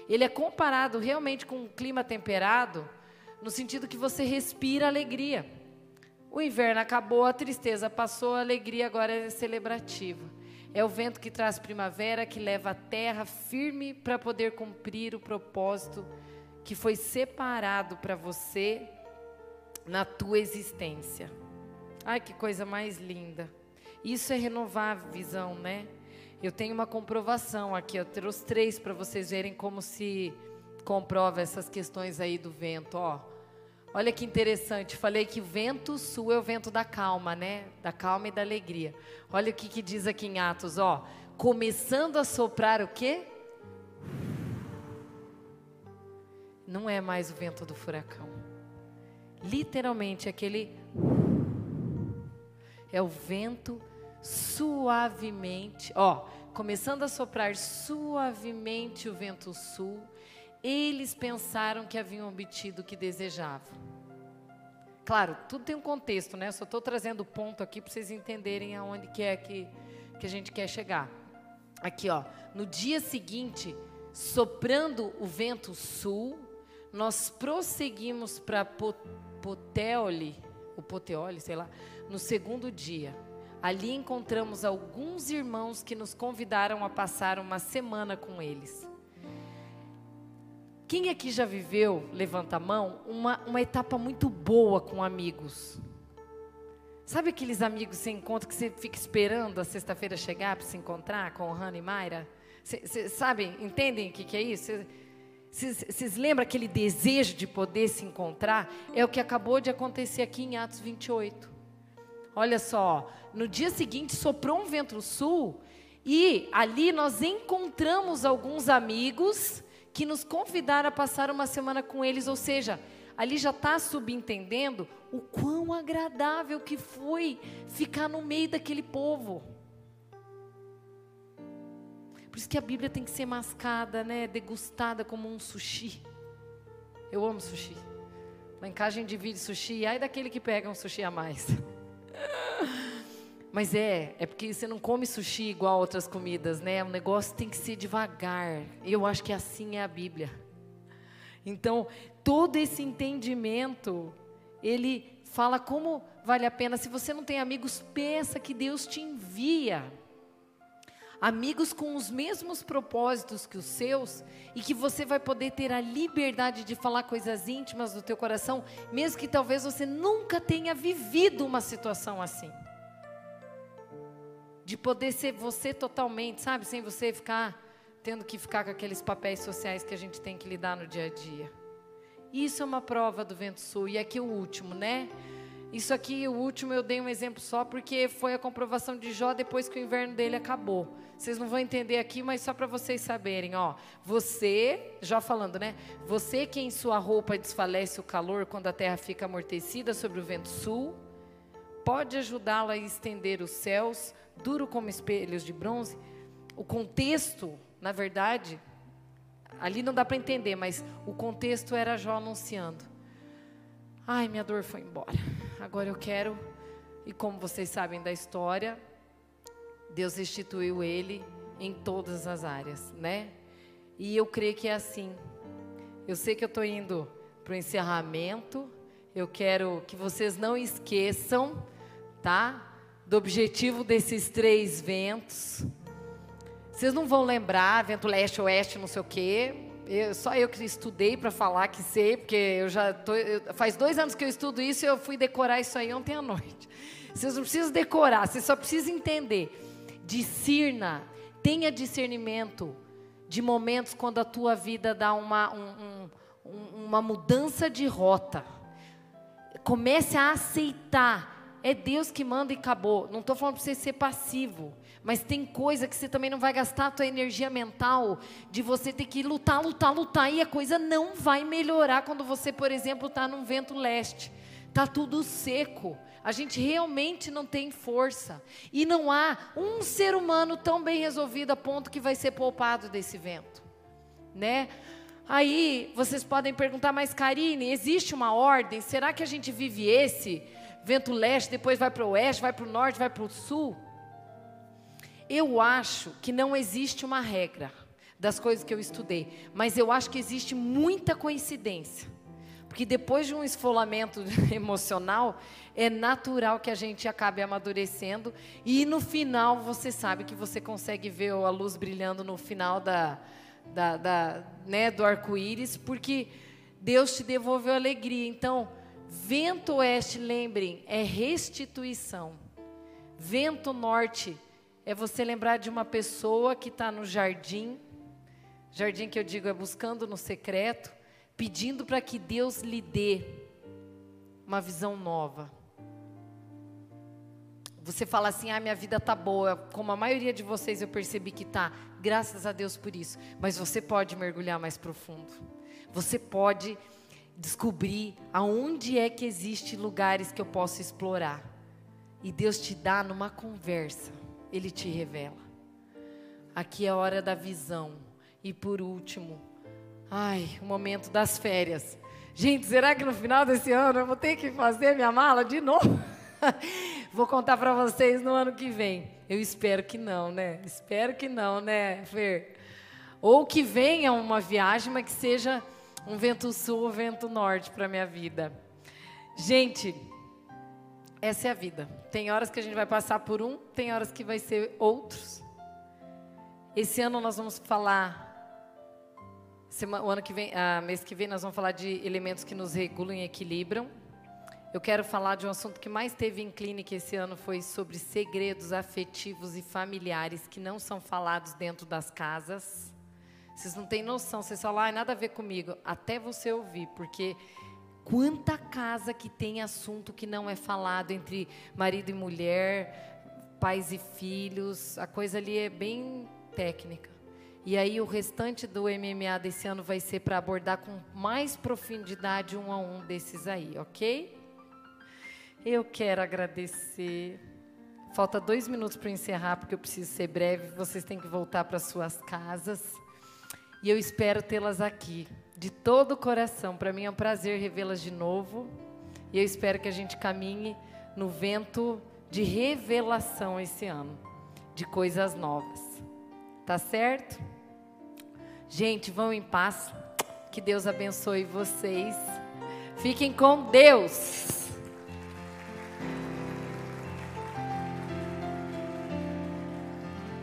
Ele é comparado realmente com um clima temperado, no sentido que você respira alegria. O inverno acabou, a tristeza passou, a alegria agora é celebrativa. É o vento que traz primavera, que leva a terra firme para poder cumprir o propósito que foi separado para você na tua existência. Ai, que coisa mais linda. Isso é renovar a visão, né? Eu tenho uma comprovação aqui, eu trouxe três para vocês verem como se comprova essas questões aí do vento, ó. Olha que interessante, falei que o vento sul é o vento da calma, né? Da calma e da alegria. Olha o que, que diz aqui em Atos, ó. Começando a soprar o quê? Não é mais o vento do furacão. Literalmente, aquele. É o vento suavemente, ó, começando a soprar suavemente o vento sul eles pensaram que haviam obtido o que desejavam. Claro, tudo tem um contexto, né? Só estou trazendo o ponto aqui para vocês entenderem aonde que é que, que a gente quer chegar. Aqui, ó. No dia seguinte, soprando o vento sul, nós prosseguimos para Poteoli, o Poteoli, sei lá, no segundo dia. Ali encontramos alguns irmãos que nos convidaram a passar uma semana com eles. Quem aqui já viveu, levanta a mão, uma, uma etapa muito boa com amigos? Sabe aqueles amigos que você encontra que você fica esperando a sexta-feira chegar para se encontrar com o Hannah e Mayra? Vocês sabem, entendem o que, que é isso? Vocês lembram aquele desejo de poder se encontrar? É o que acabou de acontecer aqui em Atos 28. Olha só, no dia seguinte soprou um vento sul e ali nós encontramos alguns amigos que nos convidaram a passar uma semana com eles, ou seja, ali já está subentendendo o quão agradável que foi ficar no meio daquele povo. Por isso que a Bíblia tem que ser mascada, né, degustada como um sushi. Eu amo sushi. Lá em casa a gente divide sushi, ai daquele que pega um sushi a mais. Mas é, é porque você não come sushi igual outras comidas, né? O negócio tem que ser devagar. Eu acho que assim é a Bíblia. Então, todo esse entendimento, ele fala como vale a pena. Se você não tem amigos, peça que Deus te envia. Amigos com os mesmos propósitos que os seus e que você vai poder ter a liberdade de falar coisas íntimas do teu coração, mesmo que talvez você nunca tenha vivido uma situação assim de poder ser você totalmente, sabe? Sem você ficar tendo que ficar com aqueles papéis sociais que a gente tem que lidar no dia a dia. Isso é uma prova do vento sul. E aqui o último, né? Isso aqui, o último, eu dei um exemplo só porque foi a comprovação de Jó depois que o inverno dele acabou. Vocês não vão entender aqui, mas só para vocês saberem, ó. Você, já falando, né? Você que em sua roupa desfalece o calor quando a terra fica amortecida sobre o vento sul, pode ajudá-la a estender os céus, duro como espelhos de bronze. O contexto, na verdade, ali não dá para entender, mas o contexto era Jó anunciando: Ai, minha dor foi embora. Agora eu quero, e como vocês sabem da história, Deus restituiu ele em todas as áreas, né? E eu creio que é assim. Eu sei que eu estou indo para o encerramento. Eu quero que vocês não esqueçam, tá? Do objetivo desses três ventos. Vocês não vão lembrar, vento leste, oeste, não sei o quê. Eu, só eu que estudei para falar que sei, porque eu já tô, eu, faz dois anos que eu estudo isso e eu fui decorar isso aí ontem à noite. Vocês não precisam decorar, vocês só precisam entender. Discirna, tenha discernimento de momentos quando a tua vida dá uma, um, um, uma mudança de rota. Comece a aceitar. É Deus que manda e acabou. Não estou falando para você ser passivo. Mas tem coisa que você também não vai gastar a tua energia mental de você ter que lutar, lutar, lutar e a coisa não vai melhorar quando você, por exemplo, está num vento leste. Tá tudo seco. A gente realmente não tem força. E não há um ser humano tão bem resolvido a ponto que vai ser poupado desse vento, né? Aí vocês podem perguntar, mas Karine, existe uma ordem? Será que a gente vive esse? Vento leste, depois vai para o oeste, vai para o norte, vai para o sul? Eu acho que não existe uma regra das coisas que eu estudei, mas eu acho que existe muita coincidência. Porque depois de um esfolamento emocional, é natural que a gente acabe amadurecendo e no final você sabe que você consegue ver a luz brilhando no final da, da, da né, do arco-íris, porque Deus te devolveu alegria. Então, vento oeste, lembrem, é restituição. Vento norte é você lembrar de uma pessoa que está no jardim, jardim que eu digo é buscando no secreto, pedindo para que Deus lhe dê uma visão nova. Você fala assim: "Ah, minha vida tá boa", como a maioria de vocês eu percebi que tá. Graças a Deus por isso. Mas você pode mergulhar mais profundo. Você pode descobrir aonde é que existe lugares que eu posso explorar. E Deus te dá numa conversa ele te revela. Aqui é a hora da visão. E por último, ai, o momento das férias. Gente, será que no final desse ano eu vou ter que fazer minha mala de novo? vou contar para vocês no ano que vem. Eu espero que não, né? Espero que não, né, Fer? Ou que venha uma viagem, mas que seja um vento sul ou vento norte para minha vida. Gente, essa é a vida. Tem horas que a gente vai passar por um, tem horas que vai ser outros. Esse ano nós vamos falar, semana, o ano que vem, ah, mês que vem nós vamos falar de elementos que nos regulam e equilibram. Eu quero falar de um assunto que mais teve em clínica esse ano foi sobre segredos afetivos e familiares que não são falados dentro das casas. Vocês não têm noção, vocês falam, ah, nada a ver comigo, até você ouvir, porque Quanta casa que tem assunto que não é falado entre marido e mulher, pais e filhos, a coisa ali é bem técnica. E aí o restante do MMA desse ano vai ser para abordar com mais profundidade um a um desses aí, ok? Eu quero agradecer. Falta dois minutos para encerrar, porque eu preciso ser breve. Vocês têm que voltar para suas casas. E eu espero tê-las aqui de todo o coração. Para mim é um prazer revê-las de novo. E eu espero que a gente caminhe no vento de revelação esse ano, de coisas novas. Tá certo? Gente, vão em paz. Que Deus abençoe vocês. Fiquem com Deus.